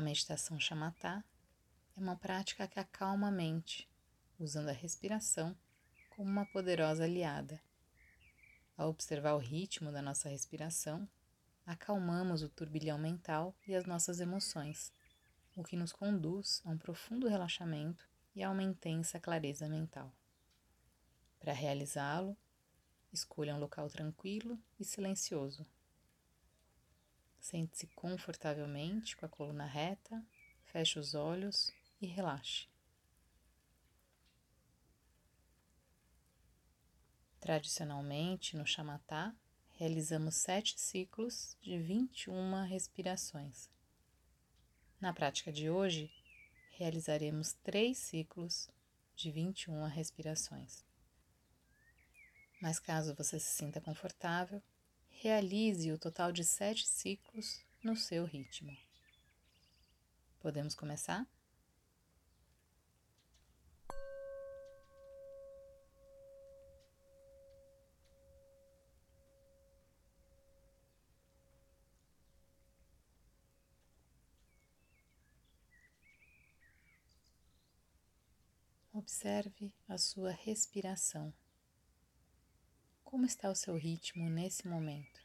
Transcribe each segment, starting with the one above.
A meditação shamatha é uma prática que acalma a mente, usando a respiração como uma poderosa aliada. Ao observar o ritmo da nossa respiração, acalmamos o turbilhão mental e as nossas emoções, o que nos conduz a um profundo relaxamento e a uma intensa clareza mental. Para realizá-lo, escolha um local tranquilo e silencioso. Sente-se confortavelmente com a coluna reta, feche os olhos e relaxe. Tradicionalmente, no Shamatha, realizamos sete ciclos de 21 respirações. Na prática de hoje, realizaremos três ciclos de 21 respirações. Mas caso você se sinta confortável, realize o total de sete ciclos no seu ritmo. Podemos começar? Observe a sua respiração. Como está o seu ritmo nesse momento?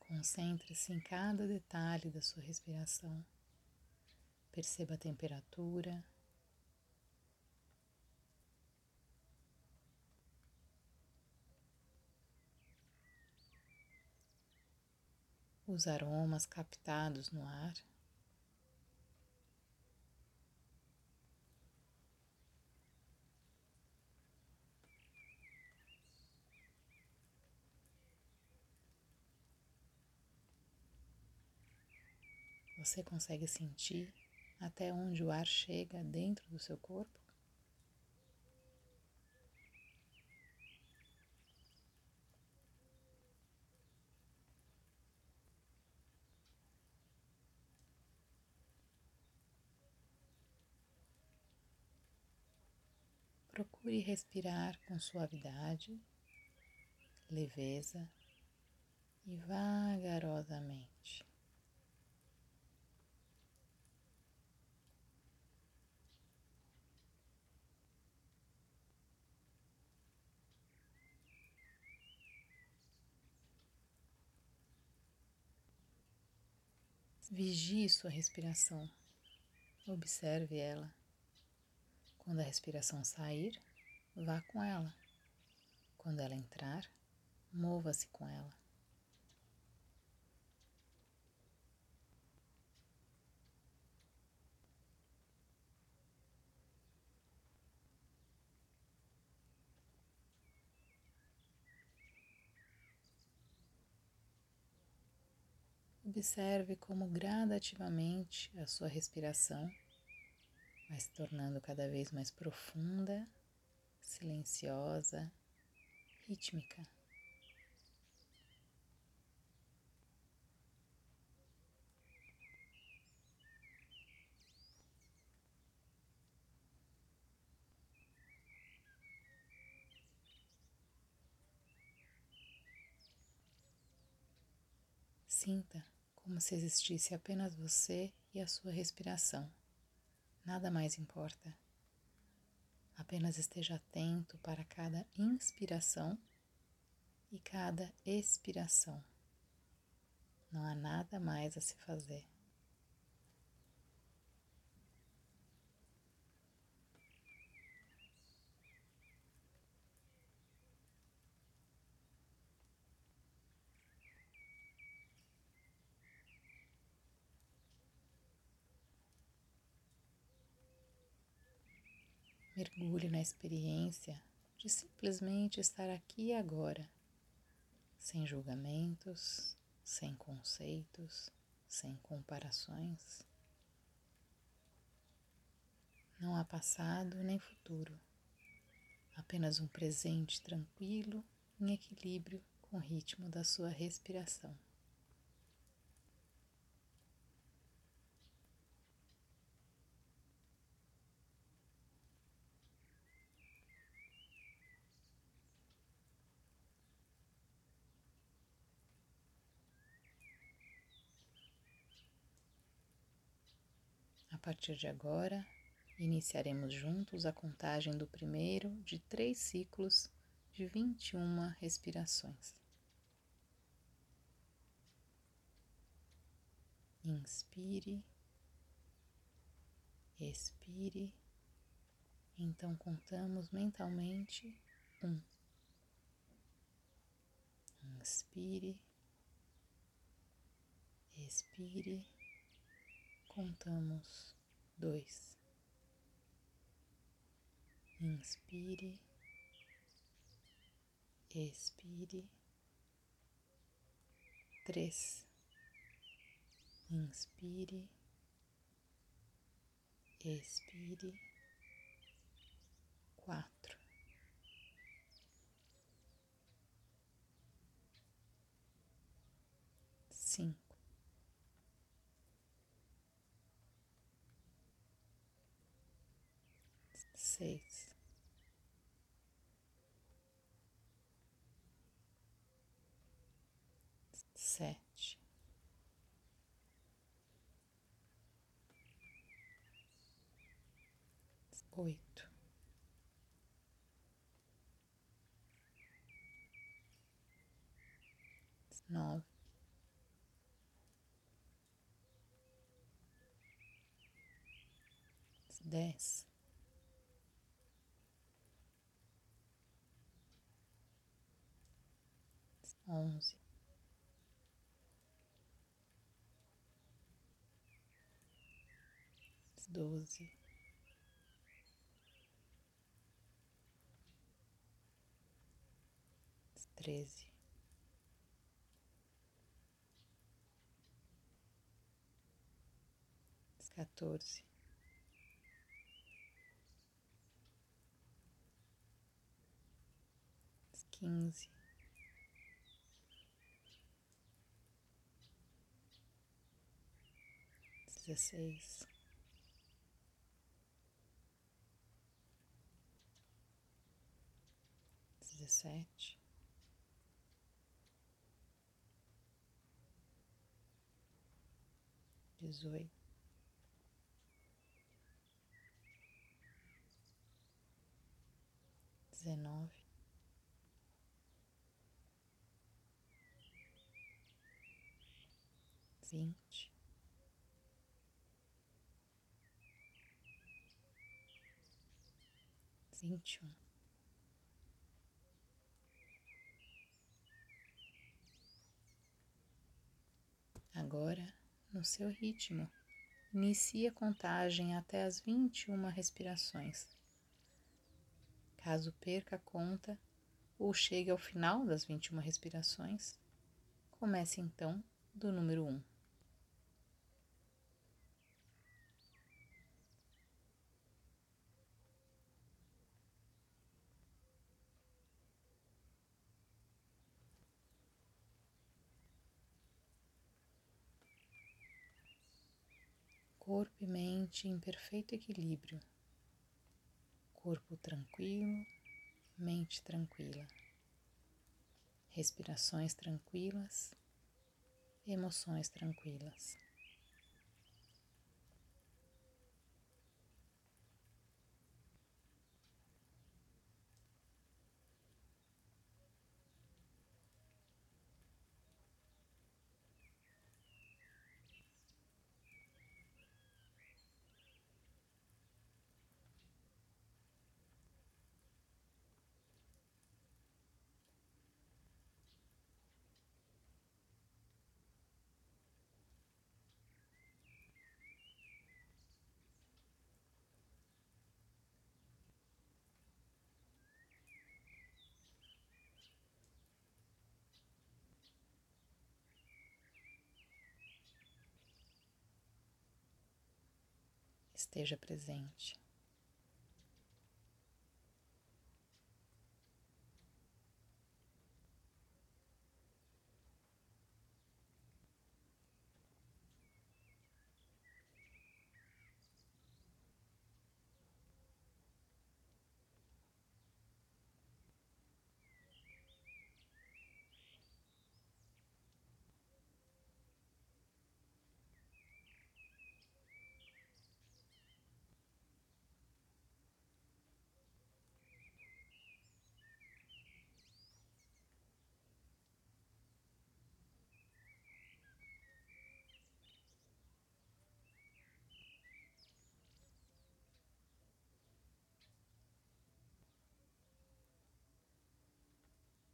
Concentre-se em cada detalhe da sua respiração. Perceba a temperatura. Os aromas captados no ar. Você consegue sentir até onde o ar chega dentro do seu corpo? Procure respirar com suavidade, leveza e vagarosamente. Vigie sua respiração. Observe ela. Quando a respiração sair, vá com ela. Quando ela entrar, mova-se com ela. Observe como gradativamente a sua respiração vai se tornando cada vez mais profunda, silenciosa, rítmica. Sinta como se existisse apenas você e a sua respiração. Nada mais importa. Apenas esteja atento para cada inspiração e cada expiração. Não há nada mais a se fazer. Mergulhe na experiência de simplesmente estar aqui e agora, sem julgamentos, sem conceitos, sem comparações. Não há passado nem futuro, apenas um presente tranquilo, em equilíbrio com o ritmo da sua respiração. Partir de agora, iniciaremos juntos a contagem do primeiro de três ciclos de 21 respirações. Inspire, expire. Então contamos mentalmente um. Inspire, expire contamos dois. Inspire, expire, três. Inspire, expire, quatro. Seis, sete, oito, nove. Dez. Onze, doze, treze, quatorze. Quinze, dezesseis, dezessete, dezoito, dezenove, vinte. Vinte e um. Agora, no seu ritmo, inicie a contagem até as vinte e uma respirações. Caso perca a conta ou chegue ao final das vinte e uma respirações, comece então do número um. Corpo e mente em perfeito equilíbrio, corpo tranquilo, mente tranquila, respirações tranquilas, emoções tranquilas. Esteja presente.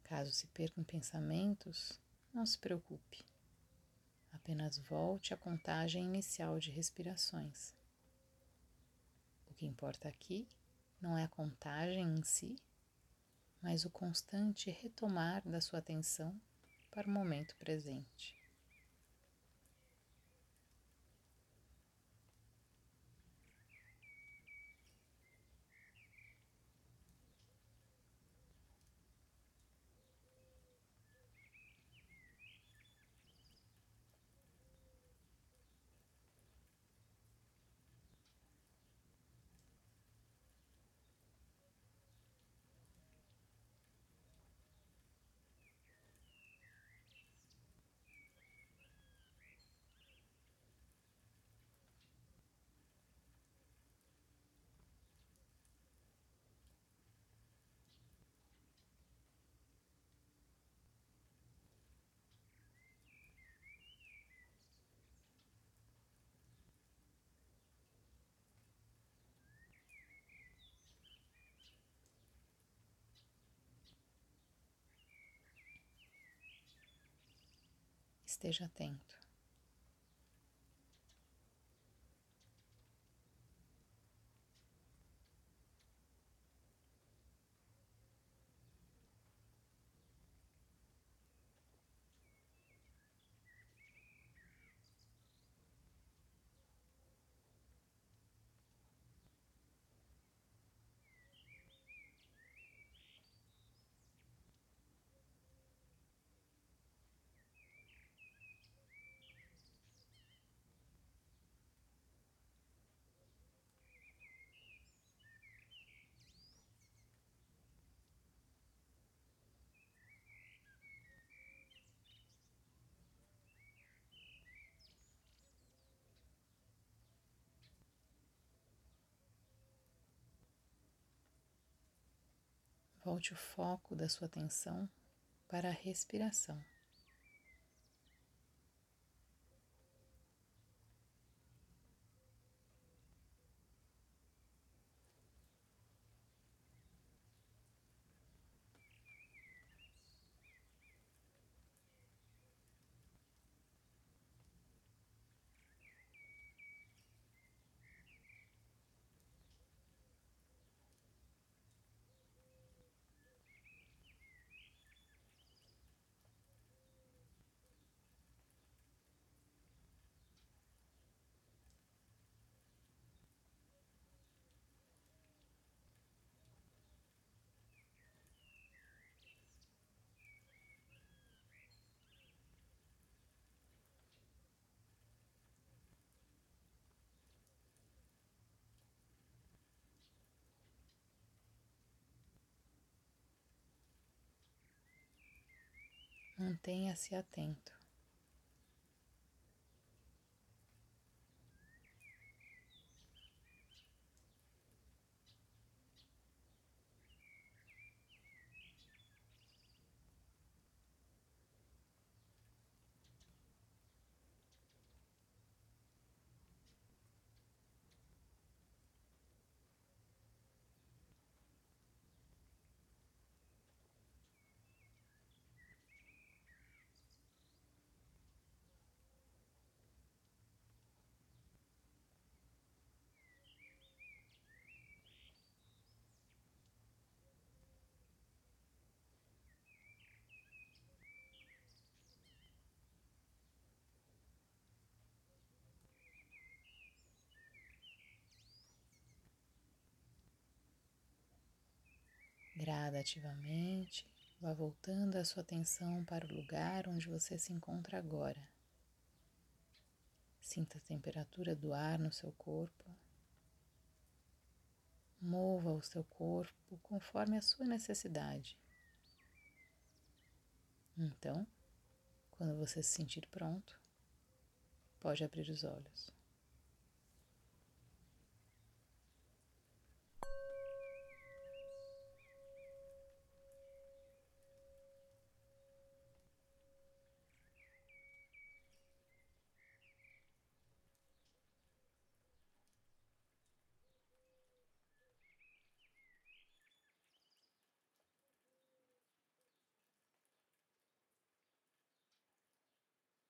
Caso se perca em pensamentos, não se preocupe. Apenas volte à contagem inicial de respirações. O que importa aqui não é a contagem em si, mas o constante retomar da sua atenção para o momento presente. Esteja atento. Volte o foco da sua atenção para a respiração. Mantenha-se atento. Gradativamente, vá voltando a sua atenção para o lugar onde você se encontra agora. Sinta a temperatura do ar no seu corpo. Mova o seu corpo conforme a sua necessidade. Então, quando você se sentir pronto, pode abrir os olhos.